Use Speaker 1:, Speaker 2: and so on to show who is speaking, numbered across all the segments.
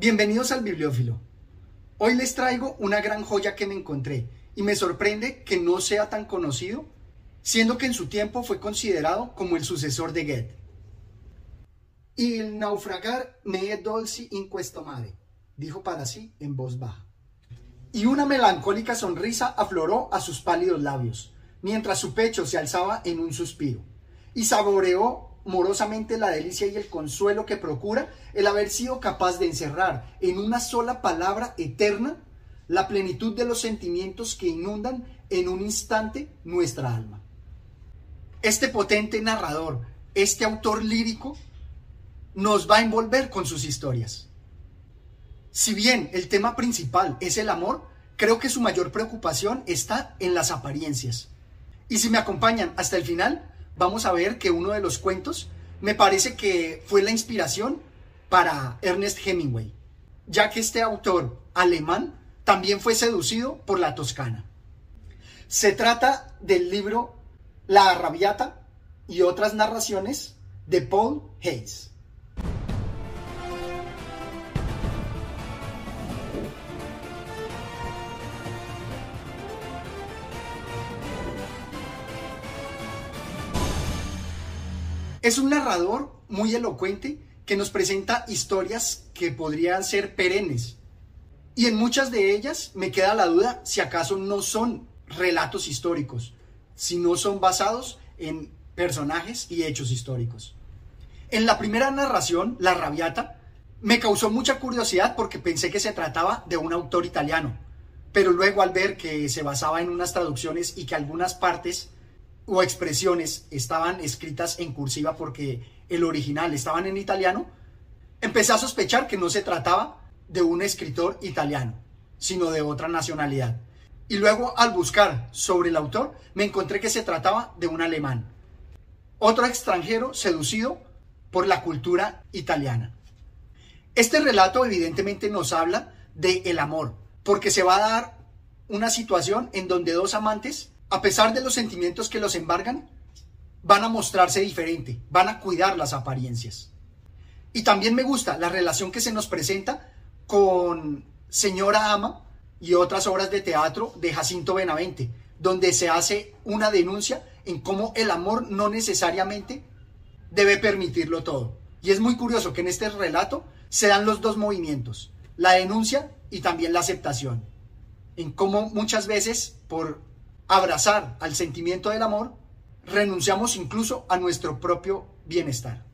Speaker 1: Bienvenidos al Bibliófilo. Hoy les traigo una gran joya que me encontré y me sorprende que no sea tan conocido, siendo que en su tiempo fue considerado como el sucesor de Goethe. Il naufragar me dolci in questo mare, dijo para sí en voz baja. Y una melancólica sonrisa afloró a sus pálidos labios, mientras su pecho se alzaba en un suspiro, y saboreó morosamente la delicia y el consuelo que procura el haber sido capaz de encerrar en una sola palabra eterna la plenitud de los sentimientos que inundan en un instante nuestra alma. Este potente narrador, este autor lírico, nos va a envolver con sus historias. Si bien el tema principal es el amor, creo que su mayor preocupación está en las apariencias. Y si me acompañan hasta el final, vamos a ver que uno de los cuentos me parece que fue la inspiración para Ernest Hemingway, ya que este autor alemán también fue seducido por la Toscana. Se trata del libro La Arrabiata y otras narraciones de Paul Hayes. Es un narrador muy elocuente que nos presenta historias que podrían ser perennes. Y en muchas de ellas me queda la duda si acaso no son relatos históricos, si no son basados en personajes y hechos históricos. En la primera narración, La Rabiata, me causó mucha curiosidad porque pensé que se trataba de un autor italiano, pero luego al ver que se basaba en unas traducciones y que algunas partes o expresiones estaban escritas en cursiva porque el original estaban en italiano, empecé a sospechar que no se trataba de un escritor italiano, sino de otra nacionalidad. Y luego al buscar sobre el autor, me encontré que se trataba de un alemán, otro extranjero seducido por la cultura italiana. Este relato evidentemente nos habla de el amor, porque se va a dar una situación en donde dos amantes a pesar de los sentimientos que los embargan, van a mostrarse diferente, van a cuidar las apariencias. Y también me gusta la relación que se nos presenta con Señora Ama y otras obras de teatro de Jacinto Benavente, donde se hace una denuncia en cómo el amor no necesariamente debe permitirlo todo. Y es muy curioso que en este relato se dan los dos movimientos, la denuncia y también la aceptación, en cómo muchas veces por abrazar al sentimiento del amor, renunciamos incluso a nuestro propio bienestar.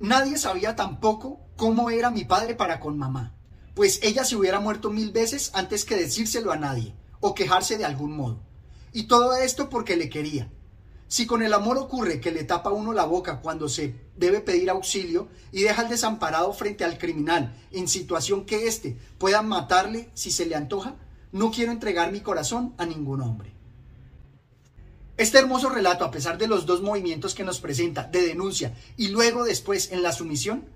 Speaker 1: Nadie sabía tampoco cómo era mi padre para con mamá, pues ella se hubiera muerto mil veces antes que decírselo a nadie o quejarse de algún modo. Y todo esto porque le quería. Si con el amor ocurre que le tapa uno la boca cuando se debe pedir auxilio y deja al desamparado frente al criminal en situación que éste pueda matarle si se le antoja, no quiero entregar mi corazón a ningún hombre. Este hermoso relato, a pesar de los dos movimientos que nos presenta, de denuncia y luego después en la sumisión,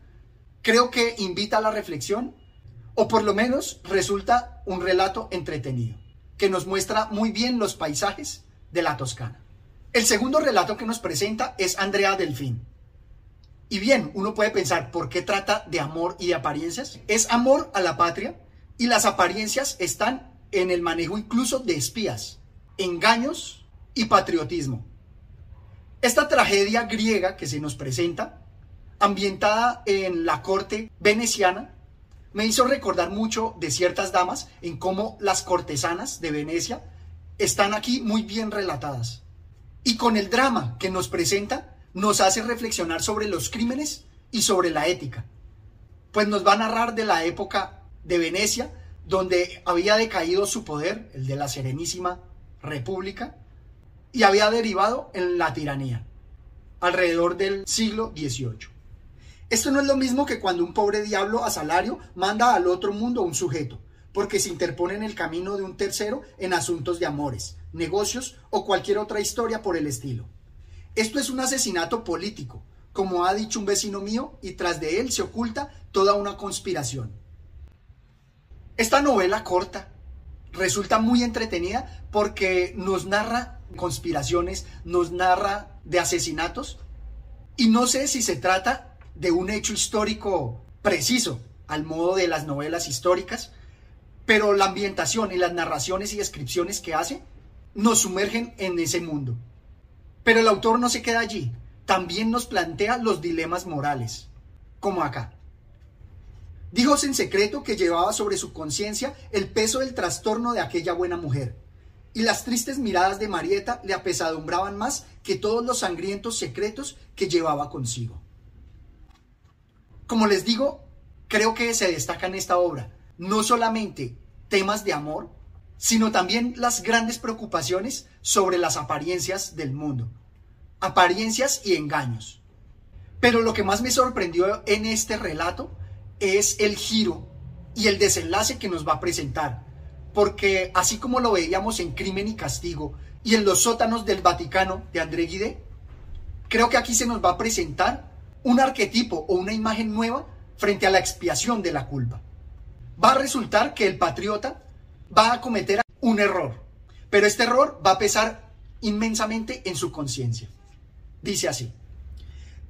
Speaker 1: creo que invita a la reflexión o por lo menos resulta un relato entretenido, que nos muestra muy bien los paisajes de la Toscana. El segundo relato que nos presenta es Andrea Delfín. Y bien, uno puede pensar, ¿por qué trata de amor y de apariencias? Es amor a la patria y las apariencias están en el manejo incluso de espías, engaños y patriotismo. Esta tragedia griega que se nos presenta, ambientada en la corte veneciana, me hizo recordar mucho de ciertas damas en cómo las cortesanas de Venecia están aquí muy bien relatadas. Y con el drama que nos presenta, nos hace reflexionar sobre los crímenes y sobre la ética. Pues nos va a narrar de la época de Venecia, donde había decaído su poder, el de la Serenísima República, y había derivado en la tiranía, alrededor del siglo XVIII. Esto no es lo mismo que cuando un pobre diablo a salario manda al otro mundo a un sujeto, porque se interpone en el camino de un tercero en asuntos de amores, negocios o cualquier otra historia por el estilo. Esto es un asesinato político, como ha dicho un vecino mío, y tras de él se oculta toda una conspiración. Esta novela corta resulta muy entretenida porque nos narra conspiraciones, nos narra de asesinatos y no sé si se trata de un hecho histórico preciso al modo de las novelas históricas, pero la ambientación y las narraciones y descripciones que hace nos sumergen en ese mundo. Pero el autor no se queda allí, también nos plantea los dilemas morales, como acá. Dijos en secreto que llevaba sobre su conciencia el peso del trastorno de aquella buena mujer, y las tristes miradas de Marieta le apesadumbraban más que todos los sangrientos secretos que llevaba consigo. Como les digo, creo que se destaca en esta obra no solamente temas de amor, sino también las grandes preocupaciones sobre las apariencias del mundo, apariencias y engaños. Pero lo que más me sorprendió en este relato es el giro y el desenlace que nos va a presentar, porque así como lo veíamos en Crimen y Castigo y en los sótanos del Vaticano de André Guide, creo que aquí se nos va a presentar un arquetipo o una imagen nueva frente a la expiación de la culpa. Va a resultar que el patriota va a cometer un error, pero este error va a pesar inmensamente en su conciencia. Dice así,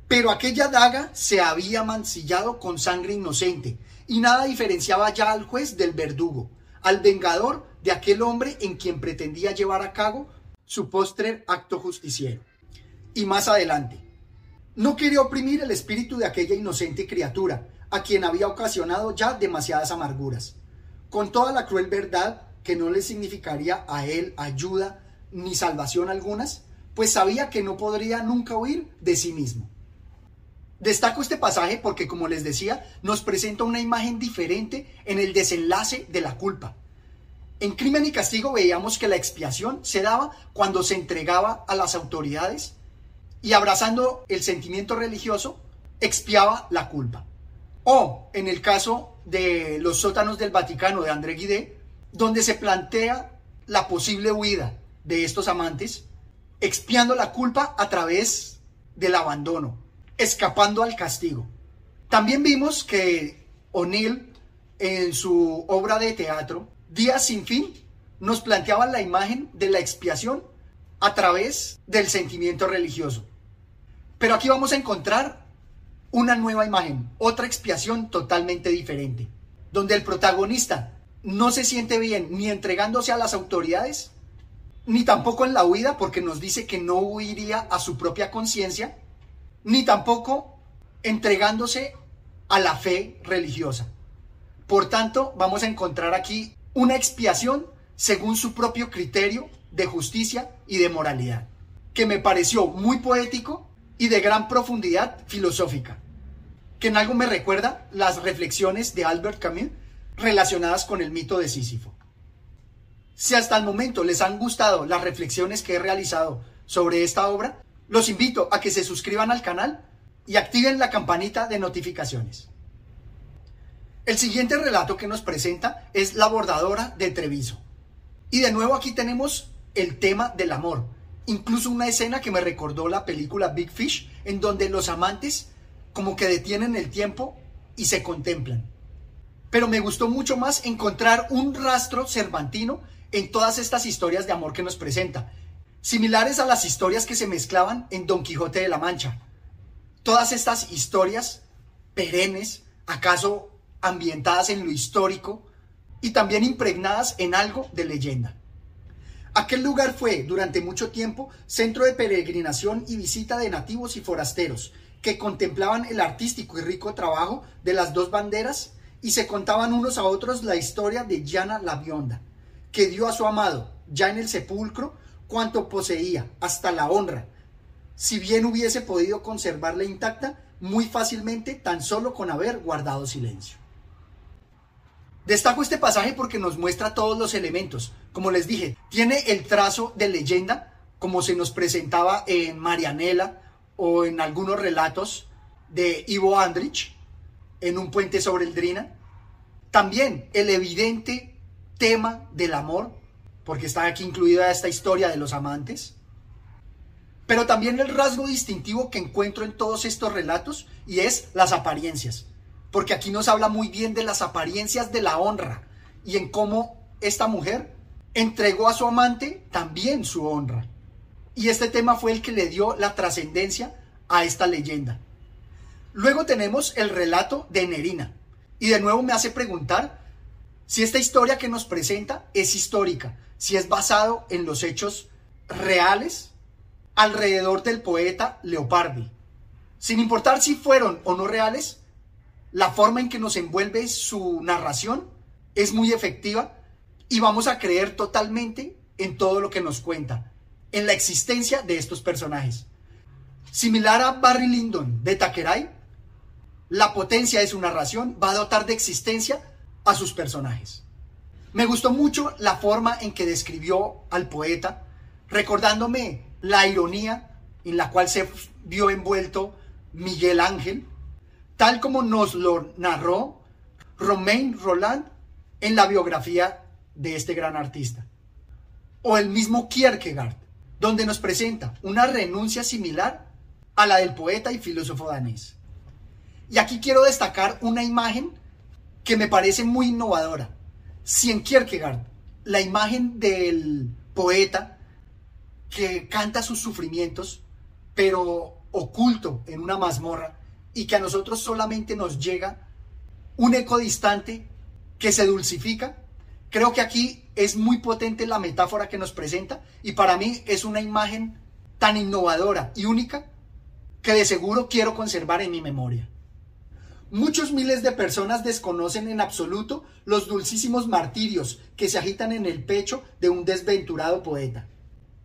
Speaker 1: pero aquella daga se había mancillado con sangre inocente y nada diferenciaba ya al juez del verdugo al vengador de aquel hombre en quien pretendía llevar a cabo su postrer acto justiciero. Y más adelante, no quería oprimir el espíritu de aquella inocente criatura, a quien había ocasionado ya demasiadas amarguras, con toda la cruel verdad que no le significaría a él ayuda ni salvación algunas, pues sabía que no podría nunca huir de sí mismo. Destaco este pasaje porque, como les decía, nos presenta una imagen diferente en el desenlace de la culpa. En Crimen y Castigo veíamos que la expiación se daba cuando se entregaba a las autoridades y abrazando el sentimiento religioso, expiaba la culpa. O en el caso de los sótanos del Vaticano de André Guidé, donde se plantea la posible huida de estos amantes, expiando la culpa a través del abandono, escapando al castigo. También vimos que O'Neill, en su obra de teatro, Días sin fin, nos planteaba la imagen de la expiación a través del sentimiento religioso. Pero aquí vamos a encontrar una nueva imagen, otra expiación totalmente diferente, donde el protagonista no se siente bien ni entregándose a las autoridades, ni tampoco en la huida, porque nos dice que no huiría a su propia conciencia, ni tampoco entregándose a la fe religiosa. Por tanto, vamos a encontrar aquí una expiación según su propio criterio de justicia y de moralidad, que me pareció muy poético y de gran profundidad filosófica, que en algo me recuerda las reflexiones de Albert Camus relacionadas con el mito de Sísifo. Si hasta el momento les han gustado las reflexiones que he realizado sobre esta obra, los invito a que se suscriban al canal y activen la campanita de notificaciones. El siguiente relato que nos presenta es La bordadora de Treviso. Y de nuevo aquí tenemos el tema del amor. Incluso una escena que me recordó la película Big Fish, en donde los amantes como que detienen el tiempo y se contemplan. Pero me gustó mucho más encontrar un rastro cervantino en todas estas historias de amor que nos presenta similares a las historias que se mezclaban en Don Quijote de la Mancha. Todas estas historias perennes, acaso ambientadas en lo histórico y también impregnadas en algo de leyenda. Aquel lugar fue durante mucho tiempo centro de peregrinación y visita de nativos y forasteros que contemplaban el artístico y rico trabajo de las dos banderas y se contaban unos a otros la historia de Llana la Bionda, que dio a su amado, ya en el sepulcro, cuanto poseía, hasta la honra, si bien hubiese podido conservarla intacta muy fácilmente tan solo con haber guardado silencio. Destaco este pasaje porque nos muestra todos los elementos. Como les dije, tiene el trazo de leyenda, como se nos presentaba en Marianela o en algunos relatos de Ivo Andrich, en un puente sobre el Drina. También el evidente tema del amor, porque está aquí incluida esta historia de los amantes, pero también el rasgo distintivo que encuentro en todos estos relatos y es las apariencias, porque aquí nos habla muy bien de las apariencias de la honra y en cómo esta mujer entregó a su amante también su honra. Y este tema fue el que le dio la trascendencia a esta leyenda. Luego tenemos el relato de Nerina, Y de nuevo me hace preguntar si esta historia que nos presenta es histórica, si es basado en los hechos reales alrededor del poeta Leopardi. Sin importar si fueron o no reales, la forma en que nos envuelve su narración es muy efectiva y vamos a creer totalmente en todo lo que nos cuenta, en la existencia de estos personajes. Similar a Barry Lyndon de Takerai, la potencia de su narración va a dotar de existencia a sus personajes. Me gustó mucho la forma en que describió al poeta, recordándome la ironía en la cual se vio envuelto Miguel Ángel, tal como nos lo narró Romain Roland en la biografía de este gran artista. O el mismo Kierkegaard, donde nos presenta una renuncia similar a la del poeta y filósofo danés. Y aquí quiero destacar una imagen que me parece muy innovadora. Si Kierkegaard la imagen del poeta que canta sus sufrimientos, pero oculto en una mazmorra, y que a nosotros solamente nos llega un eco distante que se dulcifica, creo que aquí es muy potente la metáfora que nos presenta y para mí es una imagen tan innovadora y única que de seguro quiero conservar en mi memoria. Muchos miles de personas desconocen en absoluto los dulcísimos martirios que se agitan en el pecho de un desventurado poeta.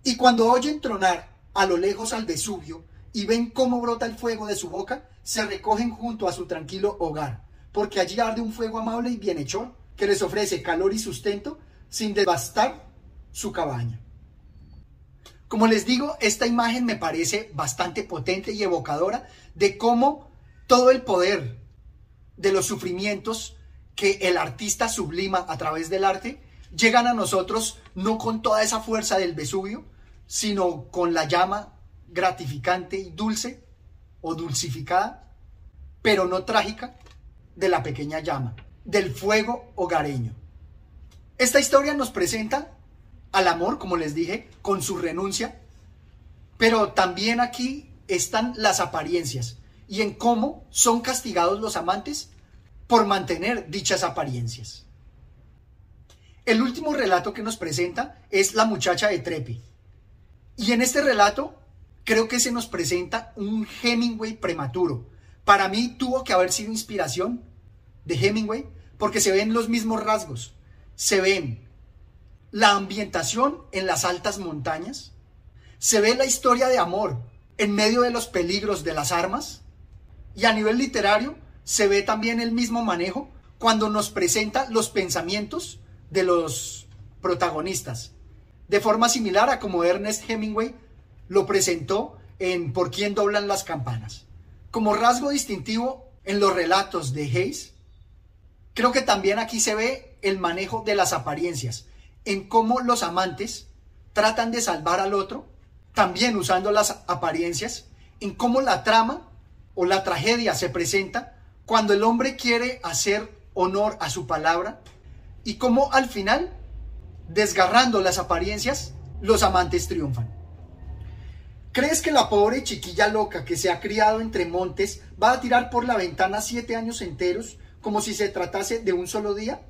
Speaker 1: Y cuando oyen tronar a lo lejos al Vesubio y ven cómo brota el fuego de su boca, se recogen junto a su tranquilo hogar, porque allí arde un fuego amable y bienhechor que les ofrece calor y sustento sin devastar su cabaña. Como les digo, esta imagen me parece bastante potente y evocadora de cómo todo el poder de los sufrimientos que el artista sublima a través del arte llegan a nosotros no con toda esa fuerza del Vesubio, sino con la llama gratificante y dulce o dulcificada, pero no trágica, de la pequeña llama, del fuego hogareño. Esta historia nos presenta al amor, como les dije, con su renuncia, pero también aquí están las apariencias, y en cómo son castigados los amantes por mantener dichas apariencias. El último relato que nos presenta es La muchacha de Trepi. Y en este relato creo que se nos presenta un Hemingway prematuro. Para mí tuvo que haber sido inspiración de Hemingway porque se ven los mismos rasgos. Se ven la ambientación en las altas montañas. Se ve la historia de amor en medio de los peligros de las armas y a nivel literario se ve también el mismo manejo cuando nos presenta los pensamientos de los protagonistas. De forma similar a como Ernest Hemingway lo presentó en Por quién doblan las campanas. Como rasgo distintivo en los relatos de Hayes, creo que también aquí se ve el manejo de las apariencias, en cómo los amantes tratan de salvar al otro, también usando las apariencias, en cómo la trama o la tragedia se presenta cuando el hombre quiere hacer honor a su palabra y cómo al final, desgarrando las apariencias, los amantes triunfan. ¿Crees que la pobre chiquilla loca que se ha criado entre montes va a tirar por la ventana siete años enteros como si se tratase de un solo día?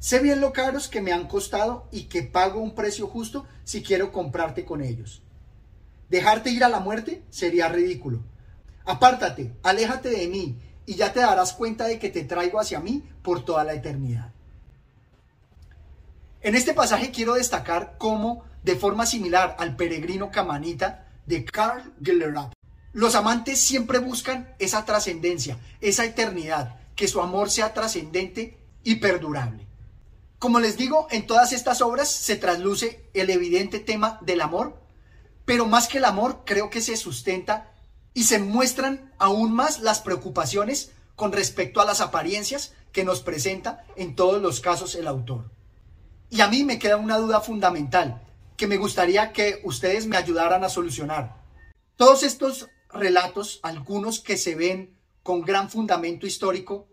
Speaker 1: Sé bien lo caros que me han costado y que pago un precio justo si quiero comprarte con ellos. Dejarte ir a la muerte sería ridículo. Apártate, aléjate de mí, y ya te darás cuenta de que te traigo hacia mí por toda la eternidad. En este pasaje quiero destacar cómo, de forma similar al peregrino camanita de Carl Gillerap, los amantes siempre buscan esa trascendencia, esa eternidad, que su amor sea trascendente y perdurable. Como les digo, en todas estas obras se trasluce el evidente tema del amor, pero más que el amor creo que se sustenta y se muestran aún más las preocupaciones con respecto a las apariencias que nos presenta en todos los casos el autor. Y a mí me queda una duda fundamental que me gustaría que ustedes me ayudaran a solucionar. Todos estos relatos, algunos que se ven con gran fundamento histórico,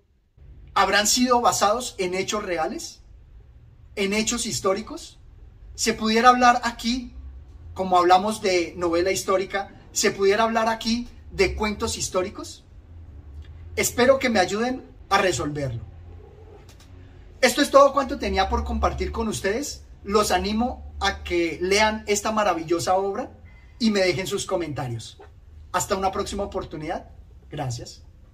Speaker 1: ¿habrán sido basados en hechos reales? ¿En hechos históricos? ¿Se pudiera hablar aquí, como hablamos de novela histórica, se pudiera hablar aquí de cuentos históricos? Espero que me ayuden a resolverlo. Esto es todo cuanto tenía por compartir con ustedes. Los animo a que lean esta maravillosa obra y me dejen sus comentarios. Hasta una próxima oportunidad. Gracias.